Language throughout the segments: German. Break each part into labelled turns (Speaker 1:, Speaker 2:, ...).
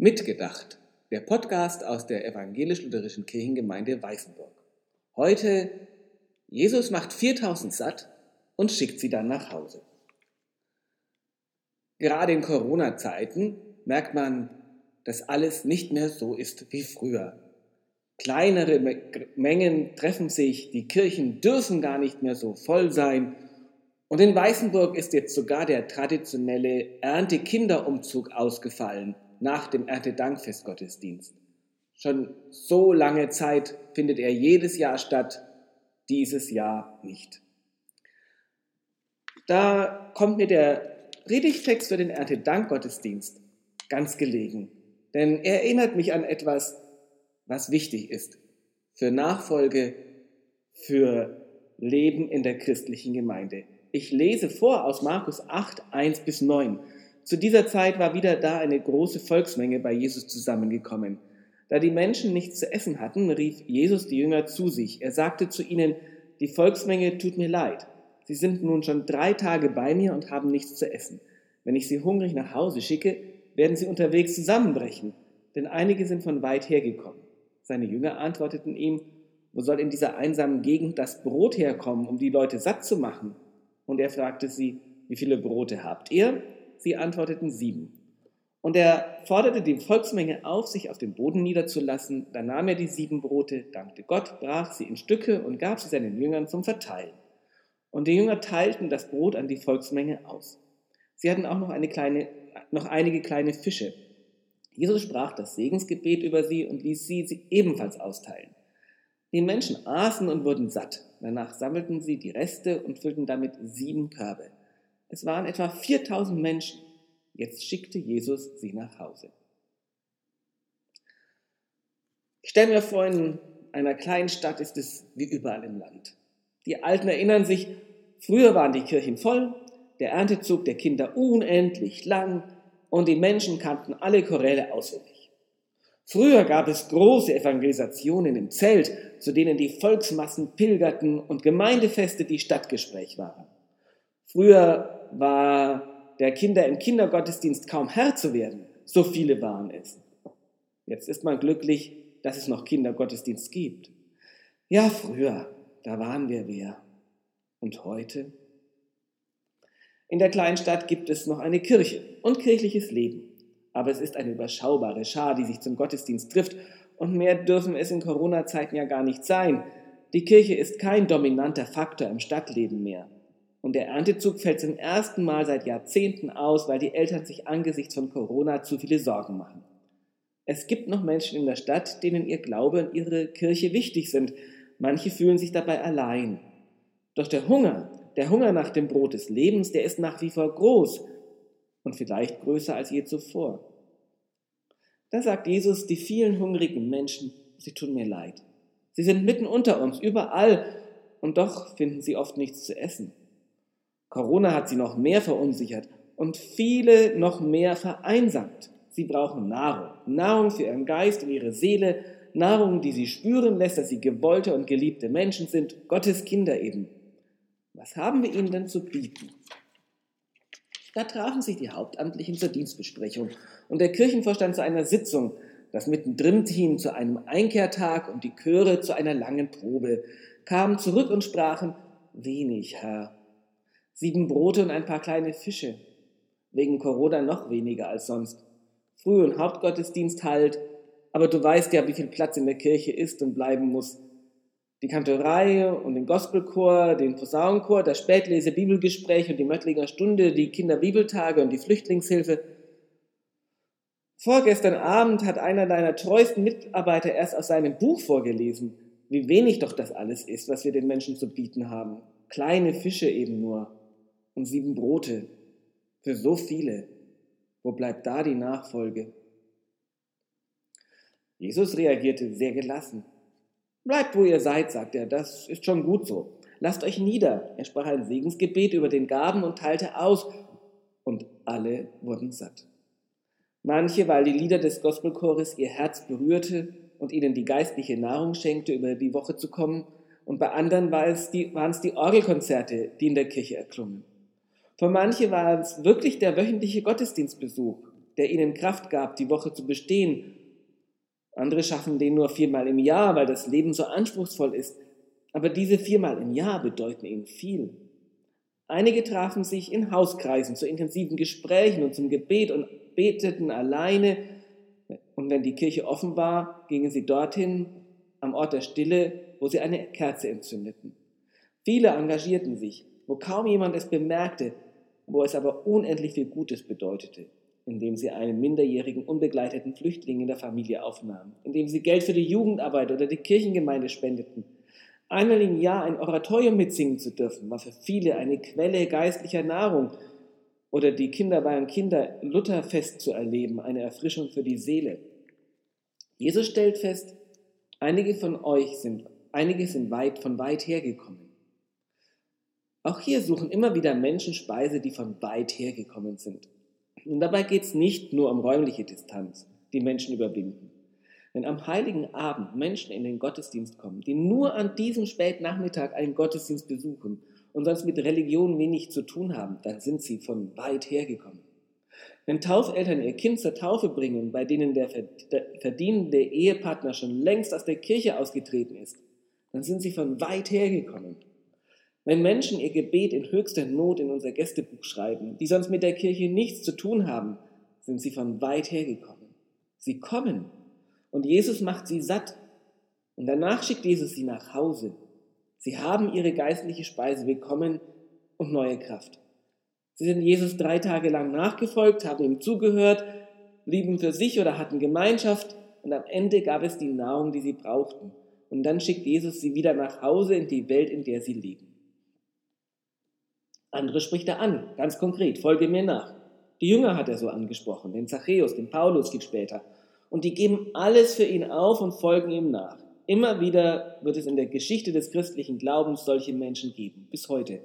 Speaker 1: Mitgedacht, der Podcast aus der evangelisch-lutherischen Kirchengemeinde Weißenburg. Heute, Jesus macht 4000 satt und schickt sie dann nach Hause. Gerade in Corona-Zeiten merkt man, dass alles nicht mehr so ist wie früher. Kleinere Mengen treffen sich, die Kirchen dürfen gar nicht mehr so voll sein. Und in Weißenburg ist jetzt sogar der traditionelle Ernte-Kinderumzug ausgefallen nach dem Erntedankfestgottesdienst. Schon so lange Zeit findet er jedes Jahr statt, dieses Jahr nicht. Da kommt mir der Predigtext für den Erntedankgottesdienst ganz gelegen, denn er erinnert mich an etwas, was wichtig ist für Nachfolge, für Leben in der christlichen Gemeinde. Ich lese vor aus Markus 8, 1 bis 9. Zu dieser Zeit war wieder da eine große Volksmenge bei Jesus zusammengekommen. Da die Menschen nichts zu essen hatten, rief Jesus die Jünger zu sich. Er sagte zu ihnen, die Volksmenge tut mir leid. Sie sind nun schon drei Tage bei mir und haben nichts zu essen. Wenn ich sie hungrig nach Hause schicke, werden sie unterwegs zusammenbrechen, denn einige sind von weit hergekommen. Seine Jünger antworteten ihm, wo soll in dieser einsamen Gegend das Brot herkommen, um die Leute satt zu machen? Und er fragte sie, wie viele Brote habt ihr? Sie antworteten sieben. Und er forderte die Volksmenge auf, sich auf dem Boden niederzulassen. Dann nahm er die sieben Brote, dankte Gott, brach sie in Stücke und gab sie seinen Jüngern zum Verteilen. Und die Jünger teilten das Brot an die Volksmenge aus. Sie hatten auch noch, eine kleine, noch einige kleine Fische. Jesus sprach das Segensgebet über sie und ließ sie, sie ebenfalls austeilen. Die Menschen aßen und wurden satt. Danach sammelten sie die Reste und füllten damit sieben Körbe. Es waren etwa 4000 Menschen. Jetzt schickte Jesus sie nach Hause. Ich stelle mir vor, in einer kleinen Stadt ist es wie überall im Land. Die Alten erinnern sich, früher waren die Kirchen voll, der Erntezug der Kinder unendlich lang und die Menschen kannten alle Choräle auswendig. Früher gab es große Evangelisationen im Zelt, zu denen die Volksmassen pilgerten und Gemeindefeste die Stadtgespräch waren. Früher war der Kinder im Kindergottesdienst kaum Herr zu werden, so viele waren es. Jetzt ist man glücklich, dass es noch Kindergottesdienst gibt. Ja, früher, da waren wir wer. Und heute? In der kleinen Stadt gibt es noch eine Kirche und kirchliches Leben. Aber es ist eine überschaubare Schar, die sich zum Gottesdienst trifft. Und mehr dürfen es in Corona-Zeiten ja gar nicht sein. Die Kirche ist kein dominanter Faktor im Stadtleben mehr. Und der Erntezug fällt zum ersten Mal seit Jahrzehnten aus, weil die Eltern sich angesichts von Corona zu viele Sorgen machen. Es gibt noch Menschen in der Stadt, denen ihr Glaube und ihre Kirche wichtig sind. Manche fühlen sich dabei allein. Doch der Hunger, der Hunger nach dem Brot des Lebens, der ist nach wie vor groß und vielleicht größer als je zuvor. Da sagt Jesus, die vielen hungrigen Menschen, sie tun mir leid. Sie sind mitten unter uns, überall, und doch finden sie oft nichts zu essen. Corona hat sie noch mehr verunsichert und viele noch mehr vereinsamt. Sie brauchen Nahrung, Nahrung für ihren Geist und ihre Seele, Nahrung, die sie spüren lässt, dass sie gewollte und geliebte Menschen sind, Gottes Kinder eben. Was haben wir ihnen denn zu bieten? Da trafen sich die Hauptamtlichen zur Dienstbesprechung und der Kirchenvorstand zu einer Sitzung, das Mittendrin-Team zu einem Einkehrtag und die Chöre zu einer langen Probe, kamen zurück und sprachen, wenig, Herr, sieben Brote und ein paar kleine Fische. Wegen Corona noch weniger als sonst. Früh- und Hauptgottesdienst halt, aber du weißt ja, wie viel Platz in der Kirche ist und bleiben muss. Die Kantorei und den Gospelchor, den Posaunenchor, das Spätlese Bibelgespräch und die Möttlinger Stunde, die Kinderbibeltage und die Flüchtlingshilfe. Vorgestern Abend hat einer deiner treuesten Mitarbeiter erst aus seinem Buch vorgelesen, wie wenig doch das alles ist, was wir den Menschen zu bieten haben. Kleine Fische eben nur und sieben Brote für so viele. Wo bleibt da die Nachfolge? Jesus reagierte sehr gelassen. Bleibt, wo ihr seid, sagt er, das ist schon gut so. Lasst euch nieder. Er sprach ein Segensgebet über den Gaben und teilte aus, und alle wurden satt. Manche, weil die Lieder des Gospelchores ihr Herz berührte und ihnen die geistliche Nahrung schenkte, über die Woche zu kommen, und bei anderen waren es die, waren es die Orgelkonzerte, die in der Kirche erklungen. Für manche war es wirklich der wöchentliche Gottesdienstbesuch, der ihnen Kraft gab, die Woche zu bestehen. Andere schaffen den nur viermal im Jahr, weil das Leben so anspruchsvoll ist. Aber diese viermal im Jahr bedeuten ihnen viel. Einige trafen sich in Hauskreisen zu intensiven Gesprächen und zum Gebet und beteten alleine. Und wenn die Kirche offen war, gingen sie dorthin, am Ort der Stille, wo sie eine Kerze entzündeten. Viele engagierten sich, wo kaum jemand es bemerkte, wo es aber unendlich viel Gutes bedeutete, indem sie einen minderjährigen unbegleiteten Flüchtling in der Familie aufnahmen, indem sie Geld für die Jugendarbeit oder die Kirchengemeinde spendeten. Einmal im Jahr ein Oratorium mitsingen zu dürfen, war für viele eine Quelle geistlicher Nahrung oder die Kinder beim Kinder Lutherfest zu erleben, eine Erfrischung für die Seele. Jesus stellt fest, einige von euch sind, einige sind weit von weit hergekommen. Auch hier suchen immer wieder Menschen Speise, die von weit her gekommen sind. Und dabei geht es nicht nur um räumliche Distanz, die Menschen überwinden. Wenn am heiligen Abend Menschen in den Gottesdienst kommen, die nur an diesem Spätnachmittag einen Gottesdienst besuchen und sonst mit Religion wenig zu tun haben, dann sind sie von weit her gekommen. Wenn Taufeltern ihr Kind zur Taufe bringen, bei denen der verdienende Ehepartner schon längst aus der Kirche ausgetreten ist, dann sind sie von weit her gekommen. Wenn Menschen ihr Gebet in höchster Not in unser Gästebuch schreiben, die sonst mit der Kirche nichts zu tun haben, sind sie von weit her gekommen. Sie kommen und Jesus macht sie satt. Und danach schickt Jesus sie nach Hause. Sie haben ihre geistliche Speise bekommen und neue Kraft. Sie sind Jesus drei Tage lang nachgefolgt, haben ihm zugehört, blieben für sich oder hatten Gemeinschaft und am Ende gab es die Nahrung, die sie brauchten. Und dann schickt Jesus sie wieder nach Hause in die Welt, in der sie leben. Andere spricht er an, ganz konkret, folge mir nach. Die Jünger hat er so angesprochen, den Zachäus, den Paulus viel später. Und die geben alles für ihn auf und folgen ihm nach. Immer wieder wird es in der Geschichte des christlichen Glaubens solche Menschen geben, bis heute.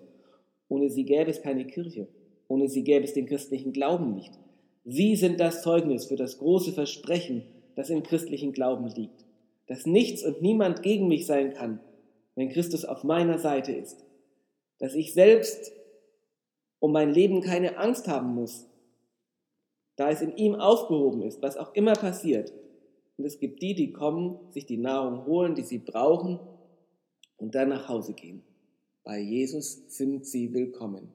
Speaker 1: Ohne sie gäbe es keine Kirche. Ohne sie gäbe es den christlichen Glauben nicht. Sie sind das Zeugnis für das große Versprechen, das im christlichen Glauben liegt. Dass nichts und niemand gegen mich sein kann, wenn Christus auf meiner Seite ist. Dass ich selbst um mein Leben keine Angst haben muss, da es in ihm aufgehoben ist, was auch immer passiert. Und es gibt die, die kommen, sich die Nahrung holen, die sie brauchen und dann nach Hause gehen. Bei Jesus sind sie willkommen.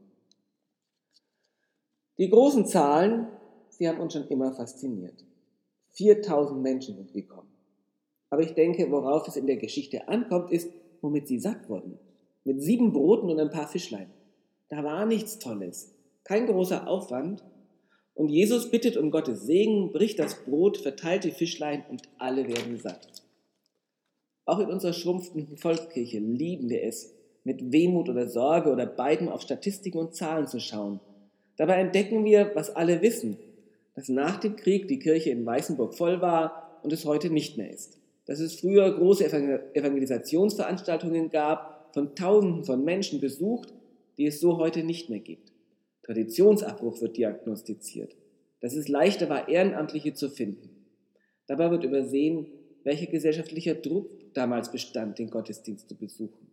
Speaker 1: Die großen Zahlen, sie haben uns schon immer fasziniert. 4000 Menschen sind gekommen. Aber ich denke, worauf es in der Geschichte ankommt, ist, womit sie satt wurden. Mit sieben Broten und ein paar Fischlein. Da war nichts Tolles, kein großer Aufwand. Und Jesus bittet um Gottes Segen, bricht das Brot, verteilt die Fischlein und alle werden satt. Auch in unserer schrumpfenden Volkskirche lieben wir es, mit Wehmut oder Sorge oder beiden auf Statistiken und Zahlen zu schauen. Dabei entdecken wir, was alle wissen, dass nach dem Krieg die Kirche in Weißenburg voll war und es heute nicht mehr ist. Dass es früher große Evangelisationsveranstaltungen gab, von Tausenden von Menschen besucht die es so heute nicht mehr gibt. Traditionsabbruch wird diagnostiziert. Dass es leichter war, Ehrenamtliche zu finden. Dabei wird übersehen, welcher gesellschaftlicher Druck damals bestand, den Gottesdienst zu besuchen.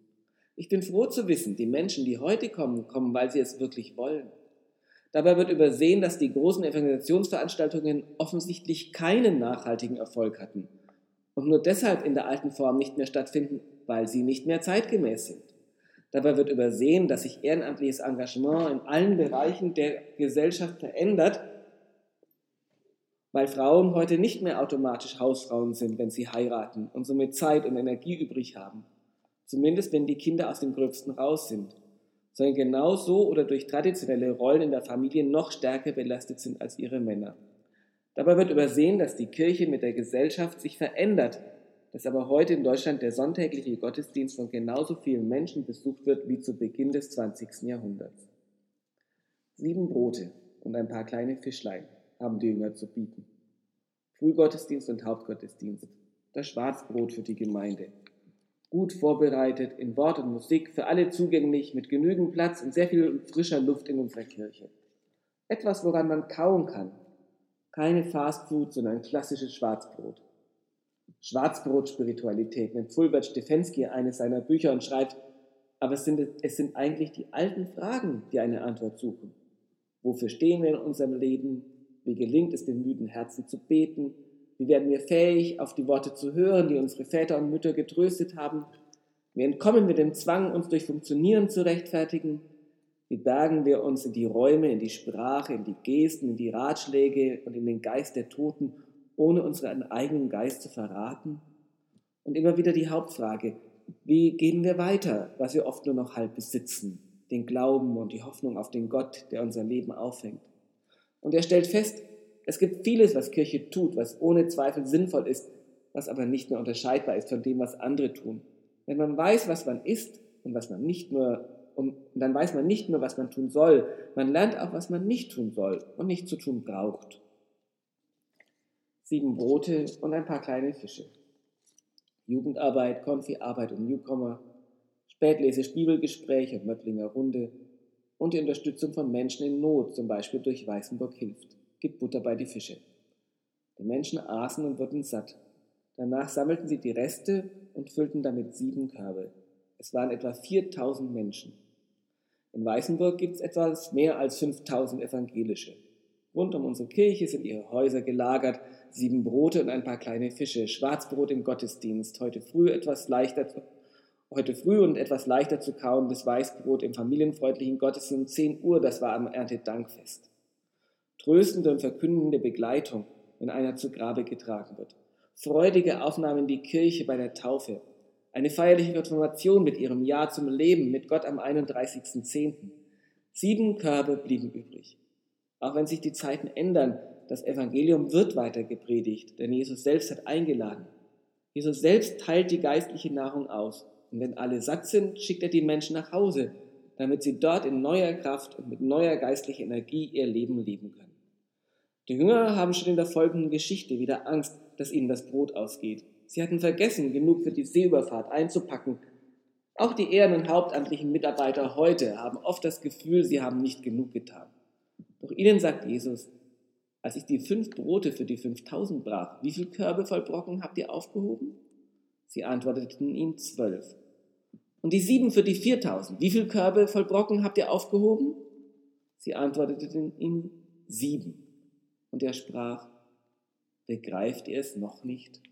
Speaker 1: Ich bin froh zu wissen, die Menschen, die heute kommen, kommen, weil sie es wirklich wollen. Dabei wird übersehen, dass die großen Evangelisationsveranstaltungen offensichtlich keinen nachhaltigen Erfolg hatten und nur deshalb in der alten Form nicht mehr stattfinden, weil sie nicht mehr zeitgemäß sind. Dabei wird übersehen, dass sich ehrenamtliches Engagement in allen Bereichen der Gesellschaft verändert, weil Frauen heute nicht mehr automatisch Hausfrauen sind, wenn sie heiraten und somit Zeit und Energie übrig haben. Zumindest wenn die Kinder aus dem Gröbsten raus sind, sondern genauso oder durch traditionelle Rollen in der Familie noch stärker belastet sind als ihre Männer. Dabei wird übersehen, dass die Kirche mit der Gesellschaft sich verändert dass aber heute in Deutschland der sonntägliche Gottesdienst von genauso vielen Menschen besucht wird wie zu Beginn des 20. Jahrhunderts. Sieben Brote und ein paar kleine Fischlein haben die Jünger zu bieten. Frühgottesdienst und Hauptgottesdienst. Das Schwarzbrot für die Gemeinde. Gut vorbereitet, in Wort und Musik, für alle zugänglich, mit genügend Platz und sehr viel frischer Luft in unserer Kirche. Etwas, woran man kauen kann. Keine Fastfood, sondern klassisches Schwarzbrot. Schwarzbrot-Spiritualität nennt Fulbert Stefensky eines seiner Bücher und schreibt, aber es sind, es sind eigentlich die alten Fragen, die eine Antwort suchen. Wofür stehen wir in unserem Leben? Wie gelingt es den müden Herzen zu beten? Wie werden wir fähig, auf die Worte zu hören, die unsere Väter und Mütter getröstet haben? Wie entkommen wir dem Zwang, uns durch Funktionieren zu rechtfertigen? Wie bergen wir uns in die Räume, in die Sprache, in die Gesten, in die Ratschläge und in den Geist der Toten, ohne unseren eigenen Geist zu verraten? Und immer wieder die Hauptfrage, wie geben wir weiter, was wir oft nur noch halb besitzen, den Glauben und die Hoffnung auf den Gott, der unser Leben auffängt? Und er stellt fest, es gibt vieles, was Kirche tut, was ohne Zweifel sinnvoll ist, was aber nicht mehr unterscheidbar ist von dem, was andere tun. Wenn man weiß, was man ist und was man nicht nur und dann weiß man nicht nur, was man tun soll, man lernt auch, was man nicht tun soll und nicht zu tun braucht. Sieben Brote und ein paar kleine Fische. Jugendarbeit, Konfi-Arbeit und Newcomer, Spätlese, Bibelgespräch und Möttlinger Runde und die Unterstützung von Menschen in Not, zum Beispiel durch Weißenburg hilft, gibt Butter bei die Fische. Die Menschen aßen und wurden satt. Danach sammelten sie die Reste und füllten damit sieben Körbe. Es waren etwa 4000 Menschen. In Weißenburg gibt es etwas mehr als 5000 Evangelische. Rund um unsere Kirche sind ihre Häuser gelagert, sieben Brote und ein paar kleine Fische, Schwarzbrot im Gottesdienst, heute früh etwas leichter heute früh und etwas leichter zu kauen, das Weißbrot im familienfreundlichen Gottesdienst 10 Uhr, das war am Erntedankfest. Tröstende und verkündende Begleitung, wenn einer zu Grabe getragen wird. Freudige Aufnahme in die Kirche bei der Taufe, eine feierliche Konfirmation mit ihrem Ja zum Leben mit Gott am 31.10. Sieben Körbe blieben übrig. Auch wenn sich die Zeiten ändern, das Evangelium wird weiter gepredigt, denn Jesus selbst hat eingeladen. Jesus selbst teilt die geistliche Nahrung aus. Und wenn alle satt sind, schickt er die Menschen nach Hause, damit sie dort in neuer Kraft und mit neuer geistlicher Energie ihr Leben leben können. Die Jünger haben schon in der folgenden Geschichte wieder Angst, dass ihnen das Brot ausgeht. Sie hatten vergessen, genug für die Seeüberfahrt einzupacken. Auch die ehren- und hauptamtlichen Mitarbeiter heute haben oft das Gefühl, sie haben nicht genug getan. Doch ihnen sagt Jesus, als ich die fünf Brote für die fünftausend brach, wie viel Körbe voll Brocken habt ihr aufgehoben? Sie antworteten ihm zwölf. Und die sieben für die viertausend, wie viel Körbe voll Brocken habt ihr aufgehoben? Sie antworteten ihm sieben. Und er sprach, begreift ihr es noch nicht?